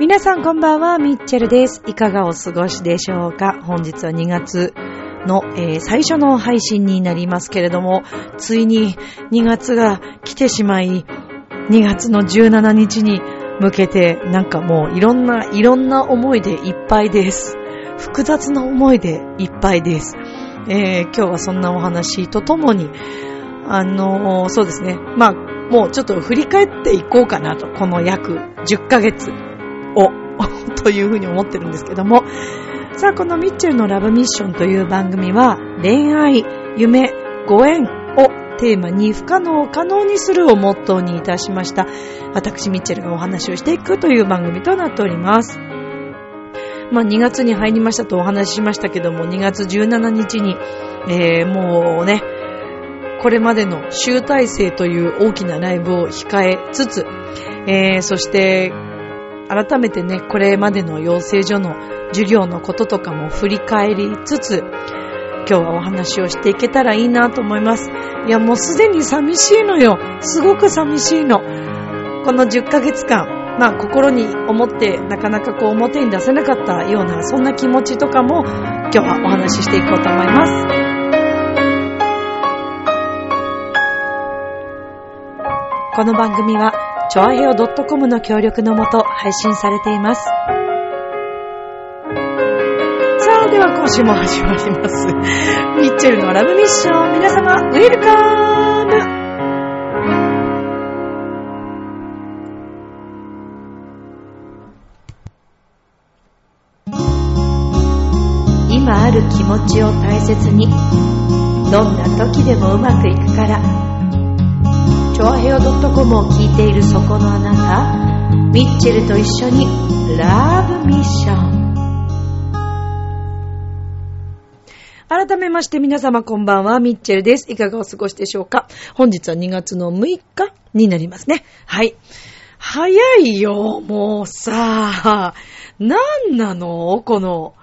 皆さんこんばんは、ミッチェルです。いかがお過ごしでしょうか？本日は2月の、えー最初の配信になりますけれども、ついに2月が来てしまい、2月の17日に向けて、なんかもういろんな、いろんな思いでいっぱいです。複雑な思いでいっぱいです。えー今日はそんなお話とともに、あのーそうですね。まあ、もうちょっと振り返っていこうかなと、この約10ヶ月を、というふうに思ってるんですけども。さあ、このミッチェルのラブミッションという番組は、恋愛、夢、ご縁をテーマに不可能を可能にするをモットーにいたしました。私、ミッチェルがお話をしていくという番組となっております。まあ、2月に入りましたとお話ししましたけども、2月17日に、えー、もうね、これまでの集大成という大きなライブを控えつつ、えー、そして、改めてね、これまでの養成所の授業のこととかも振り返りつつ、今日はお話をしていけたらいいなと思います。いや、もうすでに寂しいのよ。すごく寂しいの。この10ヶ月間、まあ心に思ってなかなかこう表に出せなかったようなそんな気持ちとかも今日はお話ししていこうと思います。この番組は、ちょあへよ .com の協力のもと配信されています。さあ、では今週も始まります。ミッチェルのラブミッション、皆様、ウェルカム今ある気持ちを大切に、どんな時でもうまくいくから。チョアヘオ .com を聞いているそこのあなた、ミッチェルと一緒にラブミッション。改めまして皆様こんばんは、ミッチェルです。いかがお過ごしでしょうか？本日は2月の6日になりますね。はい。早いよ、もうさ。なんなの？この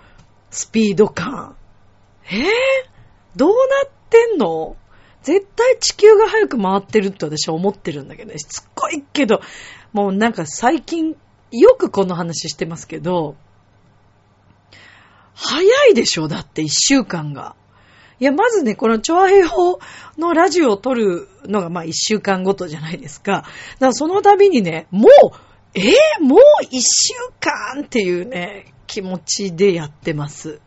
スピード感。えー、どうなってんの？絶対地球が早く回ってるって私は思ってるんだけどね。しつこいけど、もうなんか最近、よくこの話してますけど、早いでしょだって一週間が。いや、まずね、このチョアヘヨのラジオを撮るのがまあ一週間ごとじゃないですか。だからその度にね、もう、えー、もう一週間っていうね、気持ちでやってます。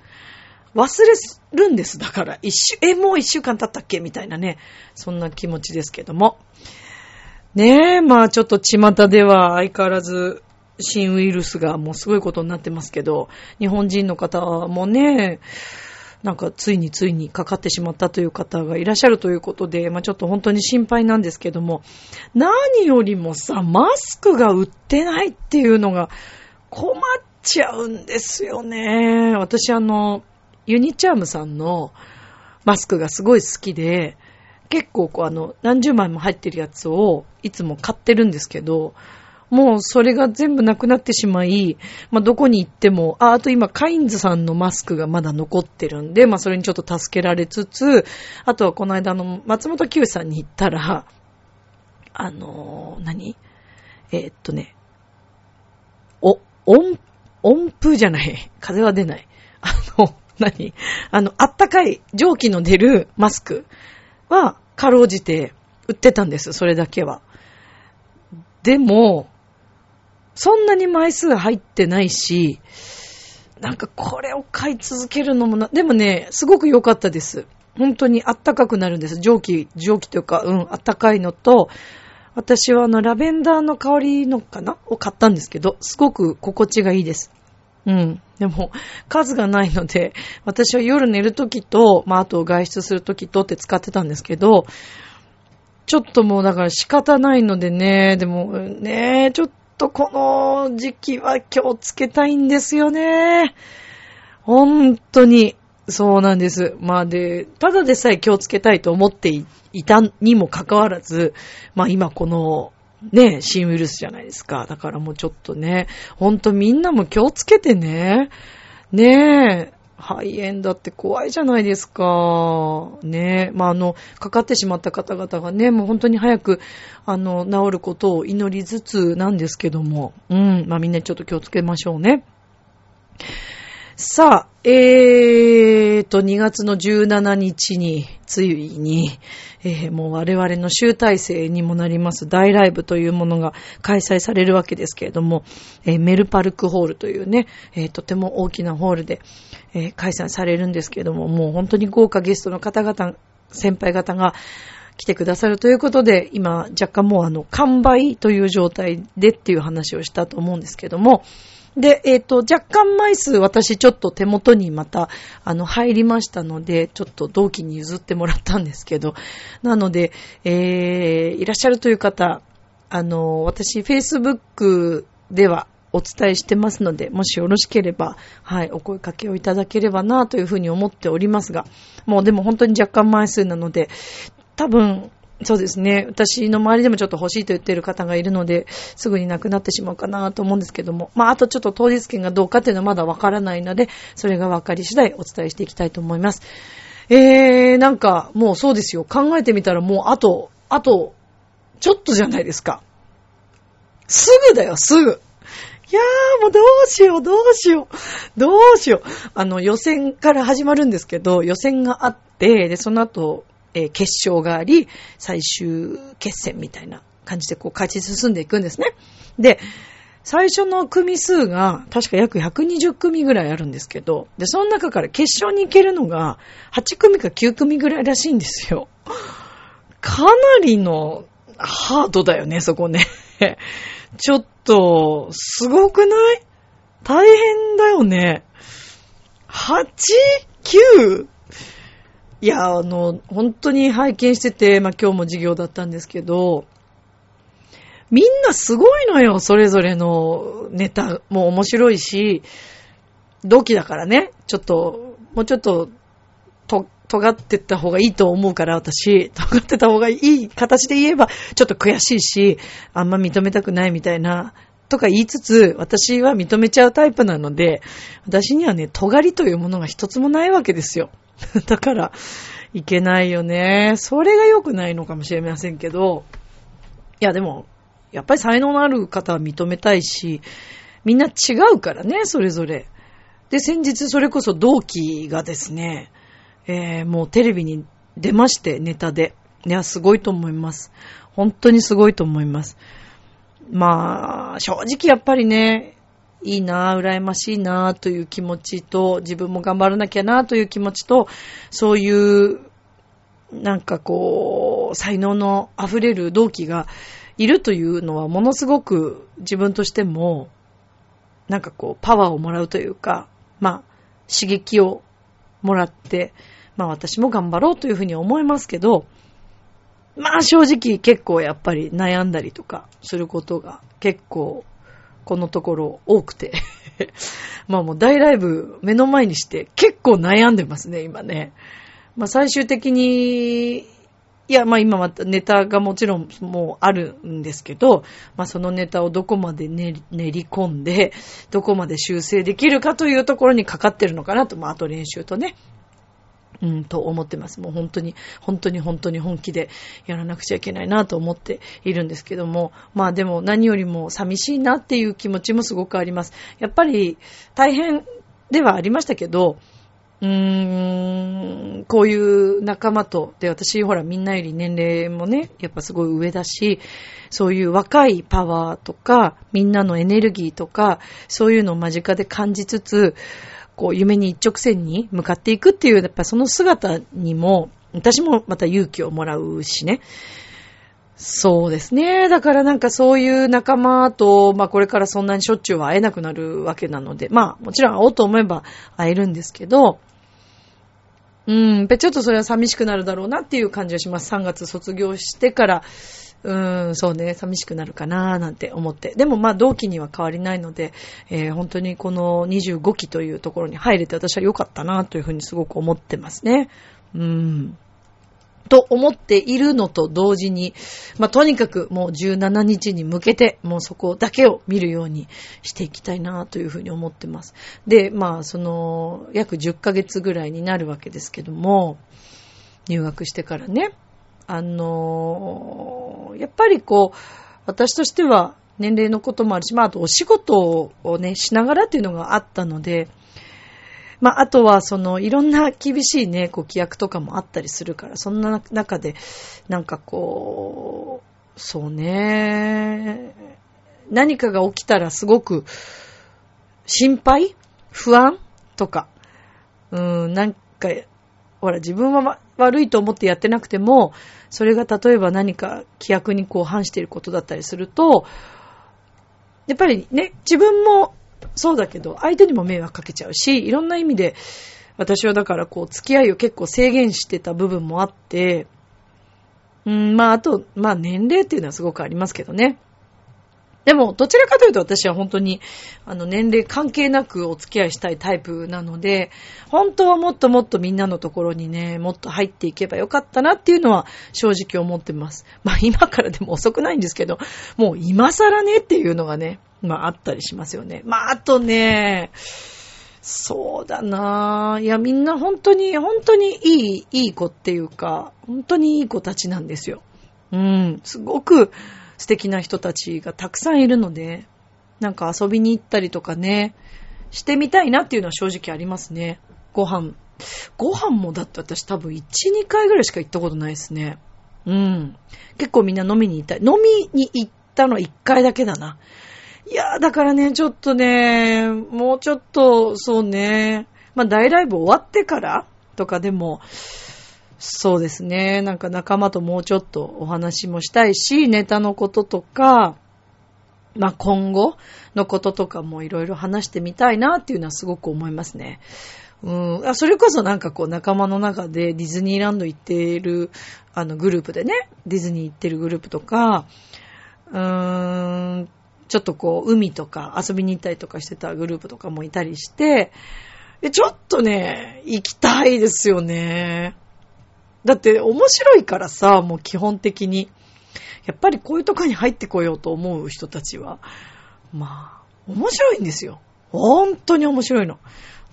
忘れるんです。だから、一週、え、もう一週間経ったっけ？みたいなね。そんな気持ちですけども。ねえ、まあちょっと巷では相変わらず新ウイルスがもうすごいことになってますけど、日本人の方もね、なんかついについにかかってしまったという方がいらっしゃるということで、まあちょっと本当に心配なんですけども、何よりもさ、マスクが売ってないっていうのが困っちゃうんですよね。私あの、ユニチャームさんのマスクがすごい好きで、結構こうあの、何十枚も入ってるやつをいつも買ってるんですけど、もうそれが全部なくなってしまい、まあ、どこに行っても、あ、あと今、カインズさんのマスクがまだ残ってるんで、まあ、それにちょっと助けられつつ、あとはこの間の松本九さんに行ったら、あのー何？えーっとね、お、音、音符じゃない。風は出ない。あの、何？あの、あったかい蒸気の出るマスクは、かろうじて売ってたんです、それだけは。でも、そんなに枚数入ってないし、なんかこれを買い続けるのもな、でもね、すごく良かったです。本当にあったかくなるんです。蒸気、蒸気というか、うん、あったかいのと、私はあの、ラベンダーの香りのかな？を買ったんですけど、すごく心地がいいです。うん。でも、数がないので、私は夜寝るときと、まあ、あと外出するときとって使ってたんですけど、ちょっともうだから仕方ないのでね、でもね、ちょっとこの時期は気をつけたいんですよね。本当に。そうなんです。まあで、ただでさえ気をつけたいと思っていたにもかかわらず、まあ今この、ね、新ウイルスじゃないですか。だからもうちょっとね、ほんとみんなも気をつけてね。ねえ、肺炎だって怖いじゃないですか。ねえ、まああの、かかってしまった方々がね、もう本当に早く、あの、治ることを祈りつつなんですけども、うん、まあみんなちょっと気をつけましょうね。さあ、えーと、2月の17日に、ついに、えー、もう我々の集大成にもなります大ライブというものが開催されるわけですけれども、えー、メルパルクホールというね、えー、とても大きなホールで、えー、開催されるんですけれども、もう本当に豪華ゲストの方々、先輩方が来てくださるということで、今若干もうあの、完売という状態でっていう話をしたと思うんですけども、で、えっ、ー、と、若干枚数私ちょっと手元にまた、あの、入りましたので、ちょっと同期に譲ってもらったんですけど、なので、えー、いらっしゃるという方、あの、私、Facebook ではお伝えしてますので、もしよろしければ、はい、お声かけをいただければなというふうに思っておりますが、もうでも本当に若干枚数なので、多分、そうですね。私の周りでもちょっと欲しいと言っている方がいるので、すぐになくなってしまうかなと思うんですけども。まあ、あとちょっと当日券がどうかっていうのはまだわからないので、それがわかり次第お伝えしていきたいと思います。えー、なんか、もうそうですよ。考えてみたらもうあと、あと、ちょっとじゃないですか。すぐだよ、すぐ。いやー、もうどうしよう、どうしよう、どうしよう。あの、予選から始まるんですけど、予選があって、で、その後、えー、決勝があり、最終決戦みたいな感じでこう勝ち進んでいくんですね。で、最初の組数が確か約120組ぐらいあるんですけど、で、その中から決勝に行けるのが8組か9組ぐらいらしいんですよ。かなりのハードだよね、そこね。ちょっと、すごくない？大変だよね。8、9? いや、あの、本当に拝見してて、まあ、今日も授業だったんですけど、みんなすごいのよ、それぞれのネタ。も面白いし、同期だからね、ちょっと、もうちょっと、と、尖ってった方がいいと思うから、私、尖ってた方がいい形で言えば、ちょっと悔しいし、あんま認めたくないみたいな、とか言いつつ、私は認めちゃうタイプなので、私にはね、尖りというものが一つもないわけですよ。だから、いけないよね。それが良くないのかもしれませんけど、いやでも、やっぱり才能のある方は認めたいし、みんな違うからね、それぞれ。で、先日それこそ同期がですね、えー、もうテレビに出まして、ネタで。いや、すごいと思います。本当にすごいと思います。まあ、正直やっぱりね、いいなぁ、羨ましいなぁという気持ちと、自分も頑張らなきゃなぁという気持ちと、そういう、なんかこう、才能の溢れる同期がいるというのは、ものすごく自分としても、なんかこう、パワーをもらうというか、まあ、刺激をもらって、まあ私も頑張ろうというふうに思いますけど、まあ正直結構やっぱり悩んだりとかすることが結構このところ多くて まあもう大ライブ目の前にして結構悩んでますね、今ね。まあ最終的に、いや、まあ今またネタがもちろんもうあるんですけど、まあそのネタをどこまで練り込んで、どこまで修正できるかというところにかかってるのかなと、まああと練習とね、うん、と思ってます。もう本当に、本当に本当に本気でやらなくちゃいけないなと思っているんですけども、まあでも何よりも寂しいなっていう気持ちもすごくあります。やっぱり大変ではありましたけど、うーん、こういう仲間と、で、私、ほら、みんなより年齢もね、やっぱすごい上だし、そういう若いパワーとか、みんなのエネルギーとか、そういうのを間近で感じつつ、こう、夢に一直線に向かっていくっていう、やっぱその姿にも、私もまた勇気をもらうしね。そうですね。だからなんかそういう仲間と、まあこれからそんなにしょっちゅうは会えなくなるわけなので、まあもちろん会おうと思えば会えるんですけど、うん、ちょっとそれは寂しくなるだろうなっていう感じがします。3月卒業してから、うーん、そうね、寂しくなるかなーなんて思って。でもまあ同期には変わりないので、えー、本当にこの25期というところに入れて私は良かったなというふうにすごく思ってますね。うーん。と思っているのと同時に、まあ、とにかくもう17日に向けて、もうそこだけを見るようにしていきたいなというふうに思ってます。で、まあ、その、約10ヶ月ぐらいになるわけですけども、入学してからね、あのー、やっぱりこう、私としては年齢のこともあるし、まあ、あとお仕事をね、しながらっていうのがあったので、まあ、あとは、その、いろんな厳しいね、こう、規約とかもあったりするから、そんな中で、なんかこう、そうね、何かが起きたらすごく、心配不安とか、うん、なんか、ほら、自分は悪いと思ってやってなくても、それが例えば何か規約にこう反していることだったりすると、やっぱりね、自分もそうだけど、相手にも迷惑かけちゃうし、いろんな意味で、私はだからこう、付き合いを結構制限してた部分もあって、うん、まあ、あと、まあ、年齢っていうのはすごくありますけどね。でも、どちらかというと私は本当に、あの、年齢関係なくお付き合いしたいタイプなので、本当はもっともっとみんなのところにね、もっと入っていけばよかったなっていうのは正直思ってます。まあ、今からでも遅くないんですけど、もう今更ねっていうのがね、まあ、あったりしますよね。まあ、あとね、そうだなぁ。いや、みんな本当に、本当にいい、いい子っていうか、本当にいい子たちなんですよ。うん、すごく、素敵な人たちがたくさんいるので、なんか遊びに行ったりとかね、してみたいなっていうのは正直ありますね。ご飯。ご飯もだって私多分1、2回ぐらいしか行ったことないですね。うん。結構みんな飲みに行った。飲みに行ったの1回だけだな。いやー、だからね、ちょっとね、もうちょっと、そうね、まあ大ライブ終わってからとかでも、そうですね。なんか仲間ともうちょっとお話もしたいし、ネタのこととか、まあ、今後のこととかもいろいろ話してみたいなっていうのはすごく思いますね。うん、あそれこそなんかこう仲間の中でディズニーランド行ってるあのグループでね、ディズニー行ってるグループとか、うーん、ちょっとこう海とか遊びに行ったりとかしてたグループとかもいたりして、ちょっとね、行きたいですよね。だって面白いからさ、もう基本的に。やっぱりこういうとこに入ってこようと思う人たちは、まあ、面白いんですよ。本当に面白いの。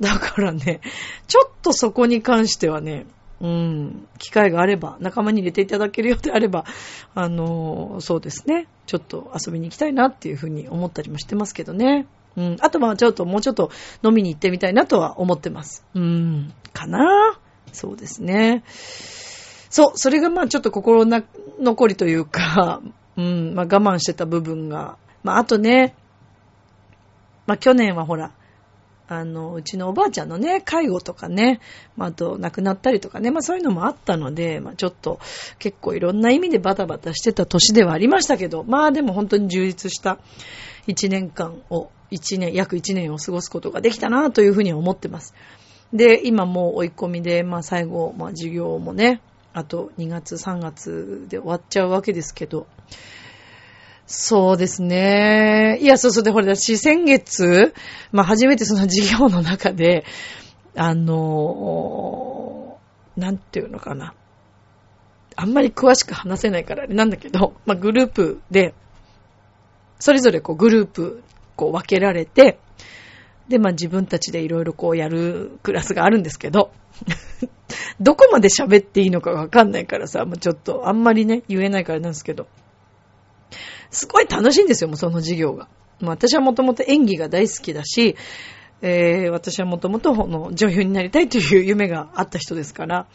だからね、ちょっとそこに関してはね、うん、機会があれば、仲間に入れていただけるようであれば、あの、そうですね、ちょっと遊びに行きたいなっていうふうに思ったりもしてますけどね。うん、あとまあちょっともうちょっと飲みに行ってみたいなとは思ってます。うん、かなそうですね。そう、それがまあちょっと心な残りというか、うん、まあ我慢してた部分が、まああとね、まあ去年はほら、あの、うちのおばあちゃんのね、介護とかね、まあ、あと亡くなったりとかね、まあそういうのもあったので、まあちょっと結構いろんな意味でバタバタしてた年ではありましたけど、まあでも本当に充実した一年間を、一年、約一年を過ごすことができたなというふうに思ってます。で、今もう追い込みで、まあ最後、まあ授業もね、あと2月3月で終わっちゃうわけですけど、そうですね。いや、そうそうで、ほら、私、先月、まあ、初めてその授業の中で、あの、なんていうのかな。あんまり詳しく話せないからあれなんだけど、まあ、グループで、それぞれこうグループ、こう分けられて、で、まあ自分たちでいろいろこうやるクラスがあるんですけど、どこまで喋っていいのかわかんないからさ、もうちょっとあんまりね、言えないからなんですけど、すごい楽しいんですよ、もうその授業が。もう私はもともと演技が大好きだし、えー、私はもともと女優になりたいという夢があった人ですから、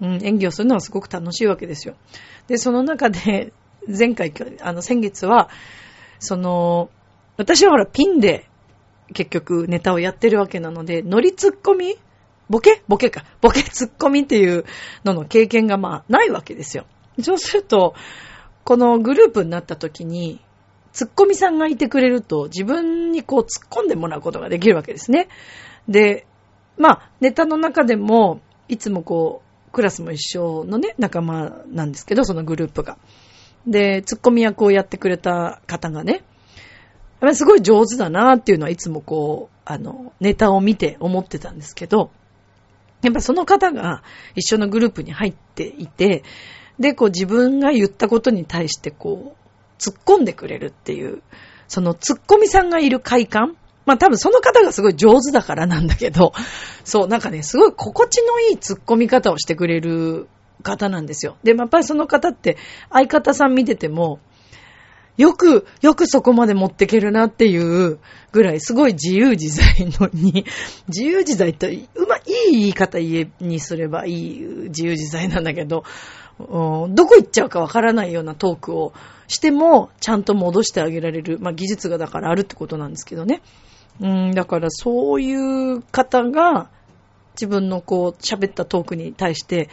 うん、演技をするのはすごく楽しいわけですよ。で、その中で、前回、あの、先月は、その、私はほら、ピンで、結局、ネタをやってるわけなので、乗りツッコミ？ボケ？ボケか。ボケツッコミっていうのの経験がまあ、ないわけですよ。そうすると、このグループになった時に、ツッコミさんがいてくれると、自分にこう突っ込んでもらうことができるわけですね。で、まあ、ネタの中でも、いつもこう、クラスも一緒のね、仲間なんですけど、そのグループが。で、ツッコミ役をやってくれた方がね、すごい上手だなっていうのはいつもこう、あの、ネタを見て思ってたんですけど、やっぱその方が一緒のグループに入っていて、で、こう自分が言ったことに対してこう、突っ込んでくれるっていう、その突っ込みさんがいる快感まあ多分その方がすごい上手だからなんだけど、そう、なんかね、すごい心地のいい突っ込み方をしてくれる方なんですよ。で、まあやっぱりその方って相方さん見てても、よく、よくそこまで持ってけるなっていうぐらい、すごい自由自在のに、自由自在って、うま、いい言い方言えにすればいい自由自在なんだけど、どこ行っちゃうかわからないようなトークをしても、ちゃんと戻してあげられる、まあ技術がだからあるってことなんですけどね。うん、だからそういう方が、自分のこう、喋ったトークに対して、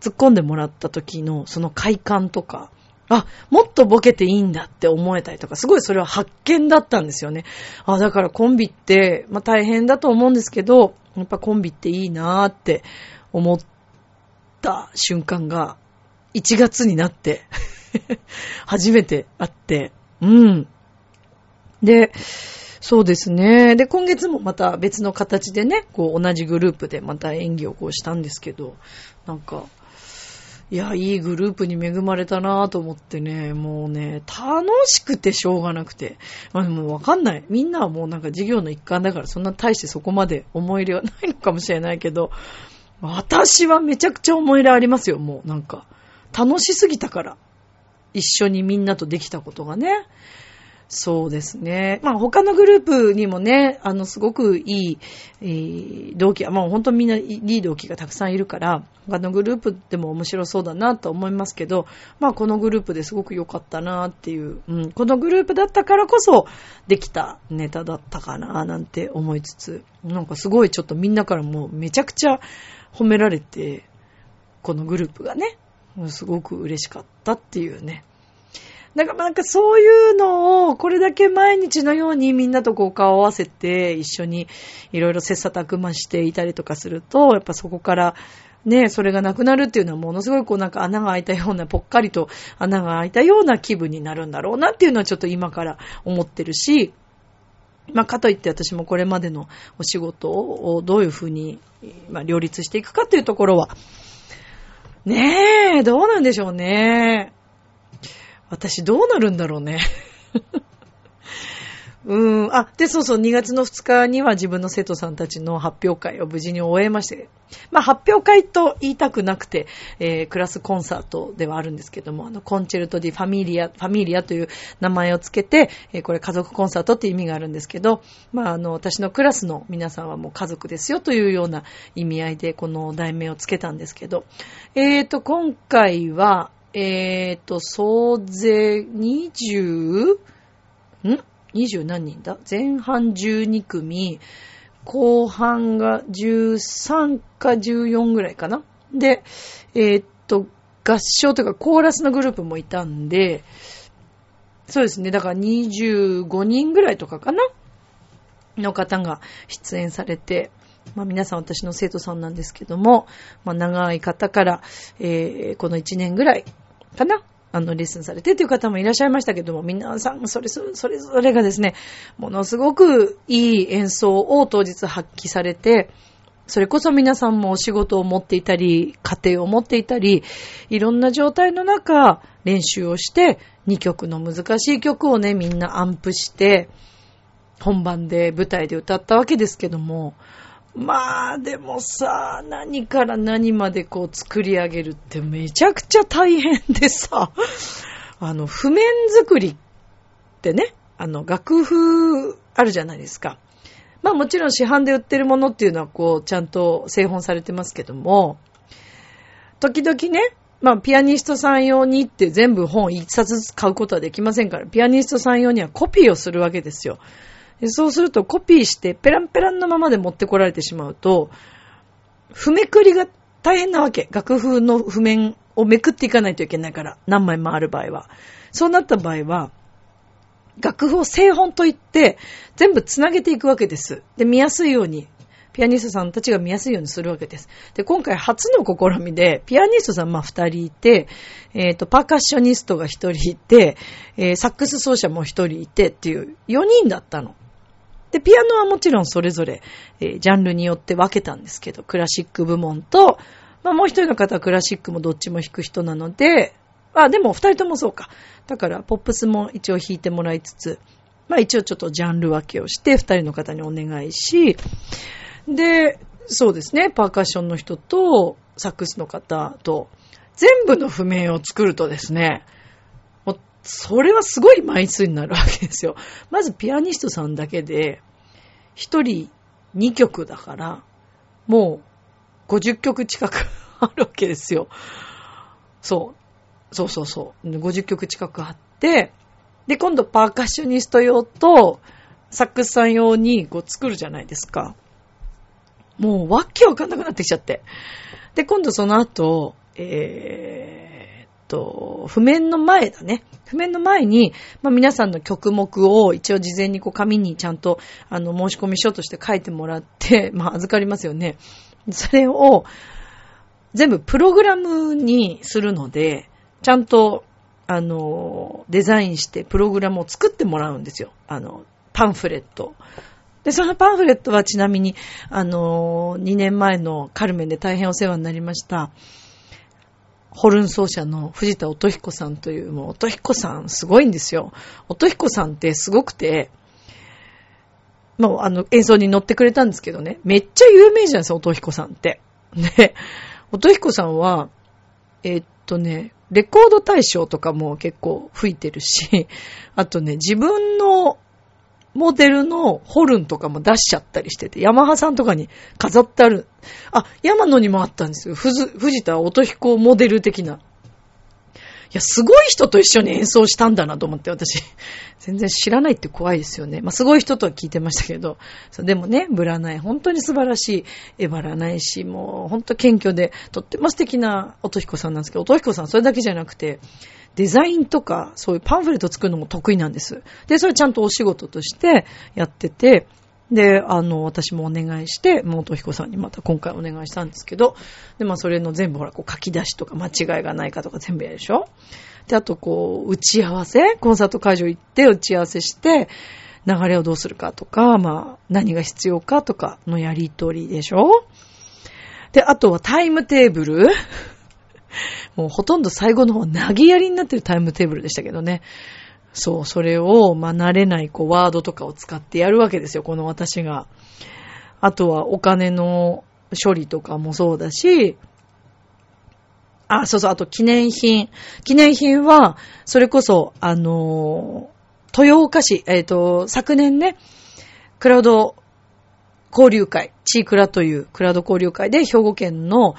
突っ込んでもらった時の、その快感とか、あ、もっとボケていいんだって思えたりとか、すごいそれは発見だったんですよね。あ、だからコンビって、まあ大変だと思うんですけど、やっぱコンビっていいなーって思った瞬間が、1月になって 初めて会って、うん。で、そうですね。で、今月もまた別の形でね、こう同じグループでまた演技をこうしたんですけど、なんか、いや、いいグループに恵まれたなぁと思ってね、もうね、楽しくてしょうがなくて。まあでもわかんない。みんなはもうなんか授業の一環だからそんな大してそこまで思い入れはないのかもしれないけど、私はめちゃくちゃ思い入れありますよ、もうなんか。楽しすぎたから。一緒にみんなとできたことがね。そうですね。まあ他のグループにもね、あのすごくいい、えー、同期、まあ本当みんないい同期がたくさんいるから、他のグループでも面白そうだなと思いますけど、まあこのグループですごく良かったなっていう、うん、このグループだったからこそできたネタだったかななんて思いつつ、なんかすごいちょっとみんなからもうめちゃくちゃ褒められて、このグループがね、すごく嬉しかったっていうね、だかなんかそういうのを、これだけ毎日のようにみんなとこう顔を合わせて、一緒にいろいろ切磋琢磨していたりとかすると、やっぱそこから、ね、それがなくなるっていうのはものすごいこうなんか穴が開いたような、ぽっかりと穴が開いたような気分になるんだろうなっていうのはちょっと今から思ってるし、まあ、かといって私もこれまでのお仕事をどういうふうに、まあ、両立していくかっていうところは、ねえ、どうなんでしょうね。私どうなるんだろうね。うん。あ、で、そうそう、2月の2日には自分の生徒さんたちの発表会を無事に終えまして、まあ、発表会と言いたくなくて、えー、クラスコンサートではあるんですけども、あの、 Concerto di Famiglia、Famiglia という名前をつけて、えー、これ家族コンサートって意味があるんですけど、まあ、あの、私のクラスの皆さんはもう家族ですよというような意味合いで、この題名をつけたんですけど、えーと、今回は、えっ、ー、と、総勢20、ん ?20 何人だ？前半12組、後半が13か14ぐらいかな？で、えー、っと、合唱というかコーラスのグループもいたんで、そうですね。だから25人ぐらいとかかな？の方が出演されて、まあ皆さん私の生徒さんなんですけども、まあ長い方から、えー、この1年ぐらいかなあの、レッスンされてという方もいらっしゃいましたけども、皆さん、それ、それぞれがですね、ものすごくいい演奏を当日発揮されて、それこそ皆さんもお仕事を持っていたり、家庭を持っていたり、いろんな状態の中、練習をして、2曲の難しい曲をね、みんなアンプして、本番で舞台で歌ったわけですけども、まあ、でもさ、何から何までこう作り上げるってめちゃくちゃ大変でさ、あの、譜面作りってね、あの、楽譜あるじゃないですか。まあもちろん市販で売ってるものっていうのはこう、ちゃんと製本されてますけども、時々ね、まあピアニストさん用にって全部本一冊ずつ買うことはできませんから、ピアニストさん用にはコピーをするわけですよ。そうするとコピーしてペランペランのままで持ってこられてしまうと、譜めくりが大変なわけ。楽譜の譜面をめくっていかないといけないから、何枚もある場合は。そうなった場合は、楽譜を製本と言って、全部つなげていくわけです。で、見やすいように、ピアニストさんたちが見やすいようにするわけです。で、今回初の試みで、ピアニストさんまあ二人いて、えっ、ー、と、パーカッショニストが一人いて、えー、サックス奏者も一人いてっていう4人だったの。で、ピアノはもちろんそれぞれ、えー、ジャンルによって分けたんですけど、クラシック部門と、まあもう一人の方はクラシックもどっちも弾く人なので、あ、でも二人ともそうか。だから、ポップスも一応弾いてもらいつつ、まあ一応ちょっとジャンル分けをして、二人の方にお願いし、で、そうですね、パーカッションの人と、サックスの方と、全部の譜面を作るとですね、それはすごい枚数になるわけですよ。まずピアニストさんだけで、一人二曲だから、もう50曲近くあるわけですよ。そう。そうそうそう。50曲近くあって、で、今度パーカッショニスト用と、サックスさん用にこう作るじゃないですか。もうわけわかんなくなってきちゃって。で、今度その後、えー、と、譜面の前だね。譜面の前に、まあ、皆さんの曲目を一応事前にこう紙にちゃんとあの申し込み書として書いてもらって、まあ預かりますよね。それを全部プログラムにするので、ちゃんとあの、デザインしてプログラムを作ってもらうんですよ。あの、パンフレット。で、そのパンフレットはちなみに、あの、2年前のカルメンで大変お世話になりました。ホルン奏者の藤田音彦さんという、もう音彦さんすごいんですよ。音彦さんってすごくて、もうあの演奏に乗ってくれたんですけどね、めっちゃ有名じゃないですか、音彦さんって。で、音彦さんは、えー、っとね、レコード大賞とかも結構吹いてるし、あとね、自分のモデルのホルンとかも出しちゃったりしてて、ヤマハさんとかに飾ってある。あ、山野にもあったんですよ。藤田音彦モデル的な。いや、すごい人と一緒に演奏したんだなと思って、私、全然知らないって怖いですよね。まあ、すごい人とは聞いてましたけど、そうでもね、ブラナイ、本当に素晴らしい、えばらないし、もう、本当謙虚で、とっても素敵な音彦さんなんですけど、音彦さんそれだけじゃなくて、デザインとか、そういうパンフレット作るのも得意なんです。で、それちゃんとお仕事としてやってて、で、あの、私もお願いして、元彦さんにまた今回お願いしたんですけど、で、まあそれの全部ほら、こう書き出しとか間違いがないかとか全部やるでしょ？で、あとこう、打ち合わせコンサート会場行って打ち合わせして、流れをどうするかとか、まあ、何が必要かとかのやりとりでしょ？で、あとはタイムテーブル。もうほとんど最後の方投げやりになってるタイムテーブルでしたけどね。そう、それを、ま、慣れない、こう、ワードとかを使ってやるわけですよ、この私が。あとは、お金の処理とかもそうだし、あ、そうそう、あと記念品。記念品は、それこそ、あの豊岡市、えっ、ー、と、昨年ね、クラウド交流会、チークラというクラウド交流会で兵庫県の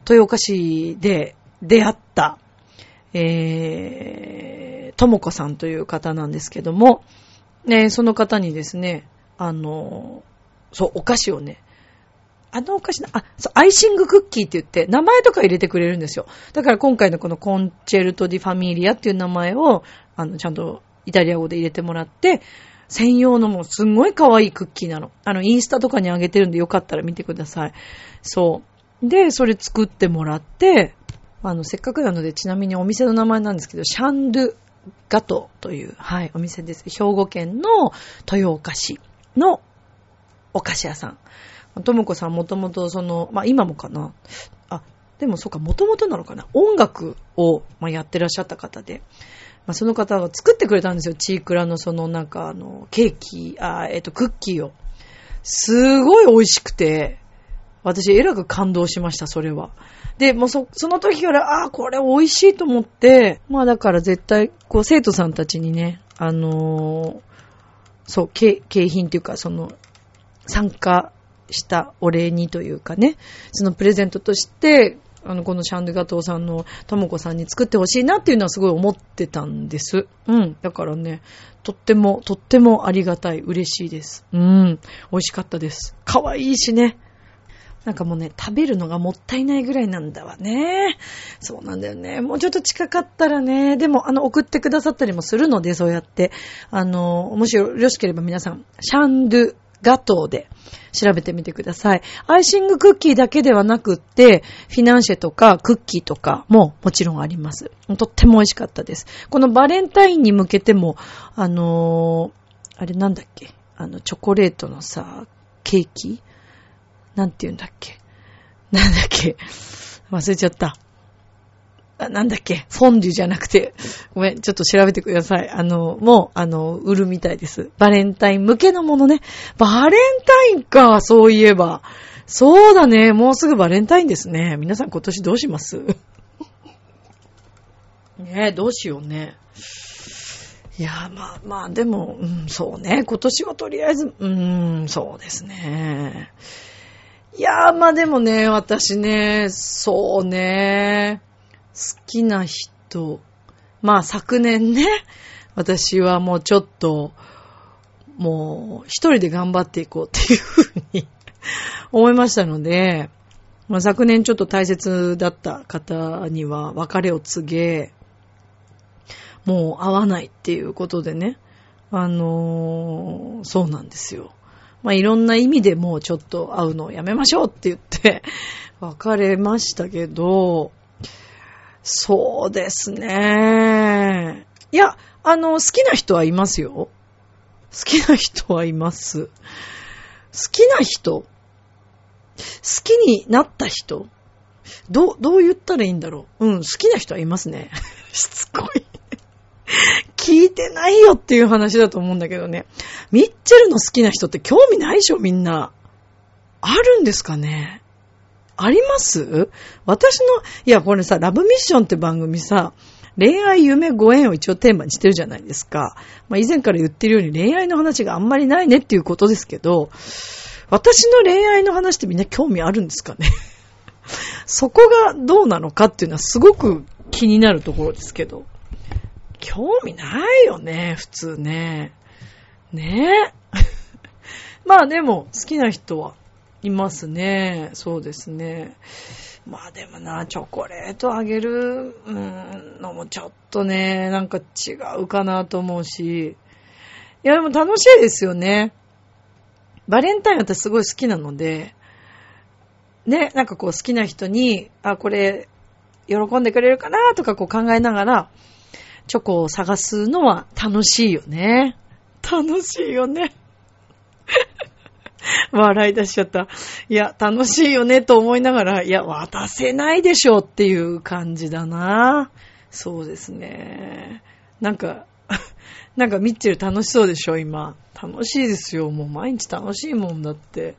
豊岡市で出会った、えー、ともこさんという方なんですけども、ね、その方にですね、あの、そう、お菓子をね、あのお菓子な、あ、そう、アイシングクッキーって言って、名前とか入れてくれるんですよ。だから今回のこのコンチェルト・ディ・ファミリアっていう名前を、あの、ちゃんとイタリア語で入れてもらって、専用のもうすんごい可愛いクッキーなの。あの、インスタとかにあげてるんでよかったら見てください。そう。で、それ作ってもらって、あの、せっかくなので、ちなみにお店の名前なんですけど、シャンドゥガトという、はい、お店です。兵庫県の豊岡市のお菓子屋さん。ともこさんもともとその、まあ今もかな。あ、でもそうか、もともとなのかな。音楽を、まあ、やってらっしゃった方で。まあ、その方が作ってくれたんですよ。チークラのそのなんかあの、ケーキ、あえっ、と、クッキーを。すごい美味しくて、私、えらく感動しました、それは。で、もうそ、その時から、ああ、これ美味しいと思って、まあだから絶対、こう、生徒さんたちにね、あのー、そう、景品っていうか、その、参加したお礼にというかね、そのプレゼントとして、あの、このシャンドゥガトーさんのともこさんに作ってほしいなっていうのはすごい思ってたんです。うん。だからね、とっても、とってもありがたい、嬉しいです。うん。美味しかったです。可愛いしね。なんかもうね、食べるのがもったいないぐらいなんだわね。そうなんだよね。もうちょっと近かったらね、でも、あの、送ってくださったりもするので、そうやって。あの、もしよろしければ皆さん、シャンドゥガトーで調べてみてください。アイシングクッキーだけではなくって、フィナンシェとかクッキーとかももちろんあります。とっても美味しかったです。このバレンタインに向けても、あの、あれなんだっけ？あの、チョコレートのさ、ケーキ？なんて言うんだっけ？なんだっけ？忘れちゃった。なんだっけ？フォンデュじゃなくて、ごめん、ちょっと調べてください。あの、もう、あの、売るみたいです。バレンタイン向けのものね。バレンタインか、そういえば。そうだね、もうすぐバレンタインですね。皆さん今年どうします？ねえ、どうしようね。いや、まあまあ、でも、うん、そうね。今年はとりあえず、うーん、そうですね。いやー、まあでもね、私ね、そうね。好きな人。まあ昨年ね、私はもうちょっと、もう一人で頑張っていこうっていうふうに 思いましたので、まあ、昨年ちょっと大切だった方には別れを告げ、もう会わないっていうことでね、あのー、そうなんですよ。まあ、いろんな意味でもうちょっと会うのをやめましょうって言って 別れましたけど、そうですね。いや、あの、好きな人はいますよ。好きな人はいます。好きな人好きになった人どう、どう言ったらいいんだろううん、好きな人はいますね。しつこい。聞いてないよっていう話だと思うんだけどね。ミッチェルの好きな人って興味ないでしょ、みんな。あるんですかね？あります？私の、いや、これさ、ラブミッションって番組さ、恋愛、夢、ご縁を一応テーマにしてるじゃないですか。まあ、以前から言ってるように恋愛の話があんまりないねっていうことですけど、私の恋愛の話ってみんな興味あるんですかね？そこがどうなのかっていうのはすごく気になるところですけど。興味ないよね、普通ね。ねえ。まあでも、好きな人はいますね。そうですね。まあでもな、チョコレートあげる、うん、のもちょっとね、なんか違うかなと思うし。いやでも楽しいですよね。バレンタイン私すごい好きなので、ね、なんかこう好きな人に、あ、これ、喜んでくれるかなとかこう考えながら、チョコを探すのは楽しいよね。楽しいよね。笑い出しちゃった。いや、楽しいよねと思いながら、いや、渡せないでしょっていう感じだな。そうですね。なんか、なんかミッチェル楽しそうでしょ、今。楽しいですよ。もう毎日楽しいもんだって。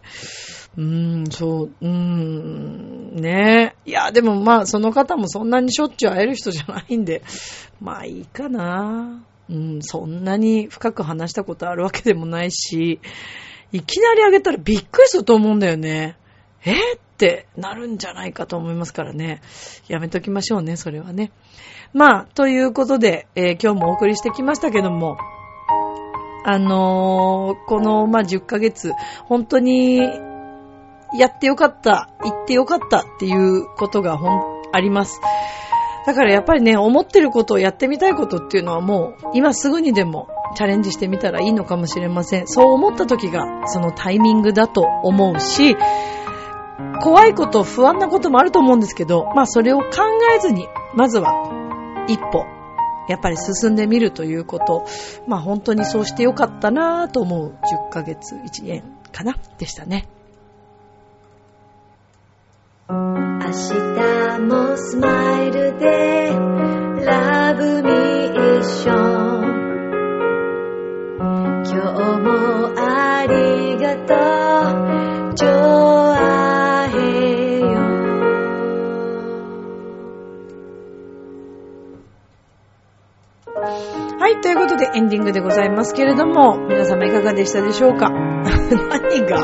うーん、そう、うーん、ねいや、でもまあ、その方もそんなにしょっちゅう会える人じゃないんで、まあいいかな。うん、そんなに深く話したことあるわけでもないし、いきなりあげたらびっくりすると思うんだよね。えってなるんじゃないかと思いますからね。やめときましょうね、それはね。まあ、ということで、えー、今日もお送りしてきましたけども、あのー、この、まあ、10ヶ月、本当に、やってよかった、行ってよかったっていうことがほん、あります。だからやっぱりね、思ってることをやってみたいことっていうのはもう、今すぐにでもチャレンジしてみたらいいのかもしれません。そう思った時が、そのタイミングだと思うし、怖いこと、不安なこともあると思うんですけど、まあそれを考えずに、まずは、一歩、やっぱり進んでみるということ、まあ本当にそうしてよかったなぁと思う10ヶ月、1年かな、でしたね。明日もスマイルでラブミッション。今日もありがとう。はい、ということでエンディングでございますけれども、皆様いかがでしたでしょうか？何が？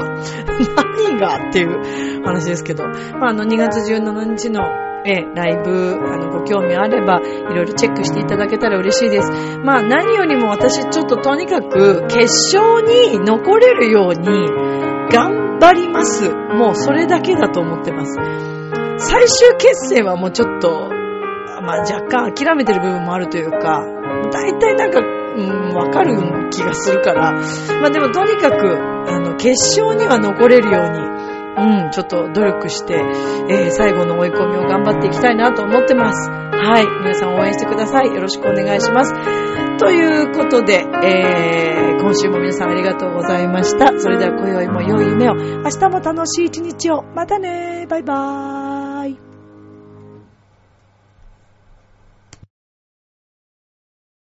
何がっていう話ですけど、まあ、あの、2月17日のえライブ、あの、ご興味あれば、いろいろチェックしていただけたら嬉しいです。まあ、何よりも私、ちょっととにかく、決勝に残れるように、頑張ります。もう、それだけだと思ってます。最終決戦はもうちょっと、まあ、若干諦めてる部分もあるというか、大体なんか、うん、わかる気がするから。まあでもとにかく、あの、決勝には残れるように、うん、ちょっと努力して、えー最後の追い込みを頑張っていきたいなと思ってます。はい。皆さん応援してください。よろしくお願いします。ということで、えー、今週も皆さんありがとうございました。それでは今宵も良い夢を、明日も楽しい一日を。またねバイバーイ。